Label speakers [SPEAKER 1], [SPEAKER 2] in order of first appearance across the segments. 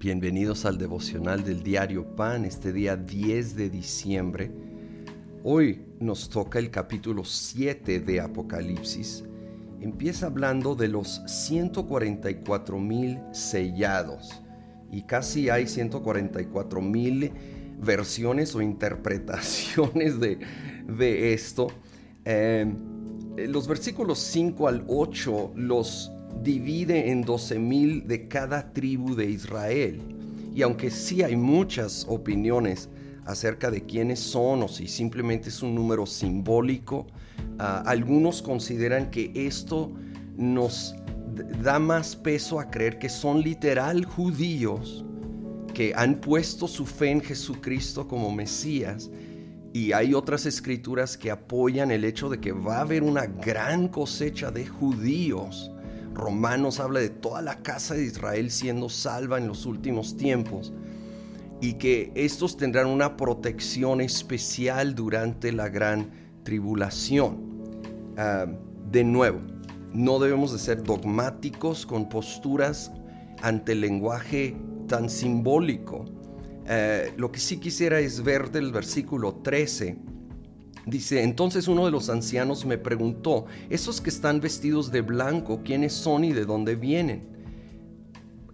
[SPEAKER 1] Bienvenidos al devocional del diario Pan, este día 10 de diciembre. Hoy nos toca el capítulo 7 de Apocalipsis. Empieza hablando de los 144 mil sellados y casi hay 144 mil versiones o interpretaciones de, de esto. Eh, los versículos 5 al 8 los divide en doce mil de cada tribu de Israel. Y aunque sí hay muchas opiniones acerca de quiénes son o si simplemente es un número simbólico, ah, algunos consideran que esto nos da más peso a creer que son literal judíos que han puesto su fe en Jesucristo como Mesías y hay otras escrituras que apoyan el hecho de que va a haber una gran cosecha de judíos Romanos habla de toda la casa de Israel siendo salva en los últimos tiempos y que estos tendrán una protección especial durante la gran tribulación. Ah, de nuevo, no debemos de ser dogmáticos con posturas ante el lenguaje tan simbólico. Eh, lo que sí quisiera es ver del versículo 13 Dice, entonces uno de los ancianos me preguntó, esos que están vestidos de blanco, ¿quiénes son y de dónde vienen?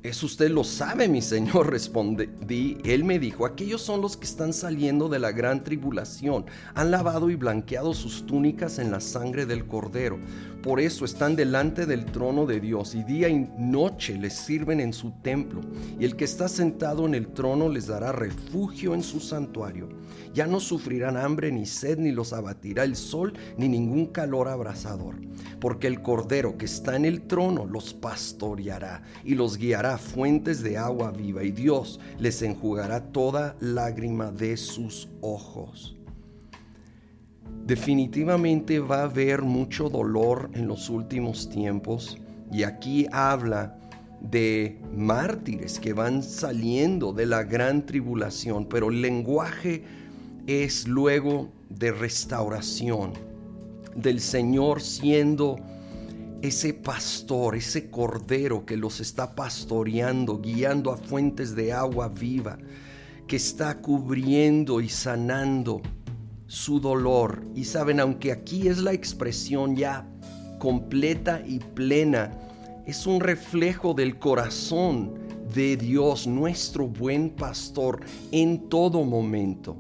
[SPEAKER 1] Eso usted lo sabe, mi señor, respondí. Él me dijo, aquellos son los que están saliendo de la gran tribulación. Han lavado y blanqueado sus túnicas en la sangre del cordero. Por eso están delante del trono de Dios y día y noche les sirven en su templo. Y el que está sentado en el trono les dará refugio en su santuario. Ya no sufrirán hambre ni sed, ni los abatirá el sol, ni ningún calor abrasador. Porque el cordero que está en el trono los pastoreará y los guiará fuentes de agua viva. Y Dios les enjugará toda lágrima de sus ojos definitivamente va a haber mucho dolor en los últimos tiempos y aquí habla de mártires que van saliendo de la gran tribulación, pero el lenguaje es luego de restauración, del Señor siendo ese pastor, ese cordero que los está pastoreando, guiando a fuentes de agua viva, que está cubriendo y sanando su dolor. Y saben, aunque aquí es la expresión ya completa y plena, es un reflejo del corazón de Dios, nuestro buen pastor, en todo momento.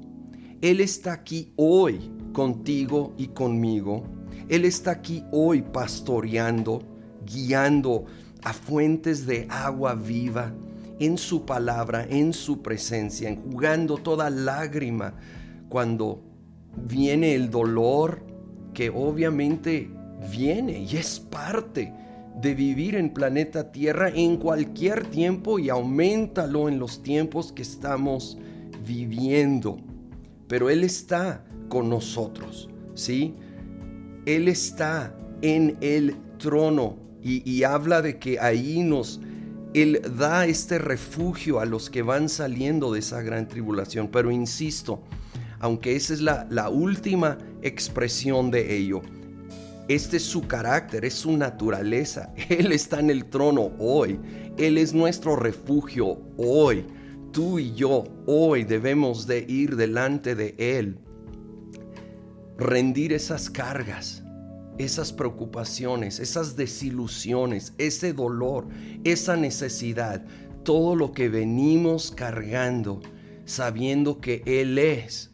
[SPEAKER 1] Él está aquí hoy contigo y conmigo. Él está aquí hoy pastoreando, guiando a fuentes de agua viva en su palabra, en su presencia, enjugando toda lágrima cuando viene el dolor que obviamente viene y es parte de vivir en planeta Tierra en cualquier tiempo y aumentalo en los tiempos que estamos viviendo. Pero Él está con nosotros, ¿sí? Él está en el trono y, habla de que ahí nos, Él da este refugio a los que van saliendo de esa gran tribulación. Pero insisto, aunque esa es la, la última expresión de ello. Este es su carácter, es su naturaleza. Él está en el trono hoy. Él es nuestro refugio hoy. Tú y yo hoy debemos de ir delante de Él. Rendir esas cargas, esas preocupaciones, esas desilusiones, ese dolor, esa necesidad, todo lo que venimos cargando, sabiendo que Él es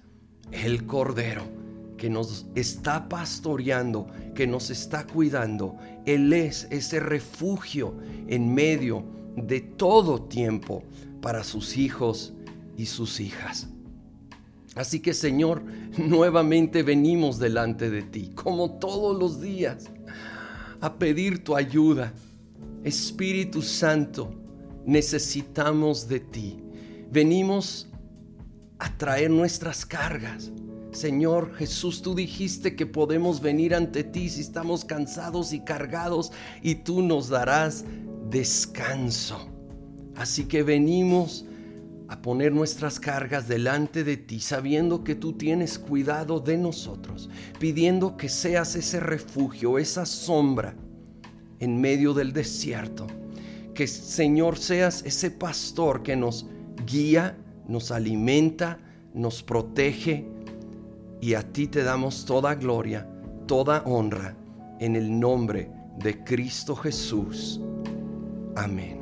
[SPEAKER 1] el Cordero que nos está pastoreando, que nos está cuidando. Él es ese refugio en medio de todo tiempo para sus hijos y sus hijas. Así que Señor, nuevamente venimos delante de ti, como todos los días, a pedir tu ayuda. Espíritu Santo, necesitamos de ti. Venimos a traer nuestras cargas. Señor Jesús, tú dijiste que podemos venir ante ti si estamos cansados y cargados y tú nos darás descanso. Así que venimos a poner nuestras cargas delante de ti, sabiendo que tú tienes cuidado de nosotros, pidiendo que seas ese refugio, esa sombra en medio del desierto que Señor seas ese pastor que nos guía, nos alimenta, nos protege y a ti te damos toda gloria, toda honra en el nombre de Cristo Jesús. Amén.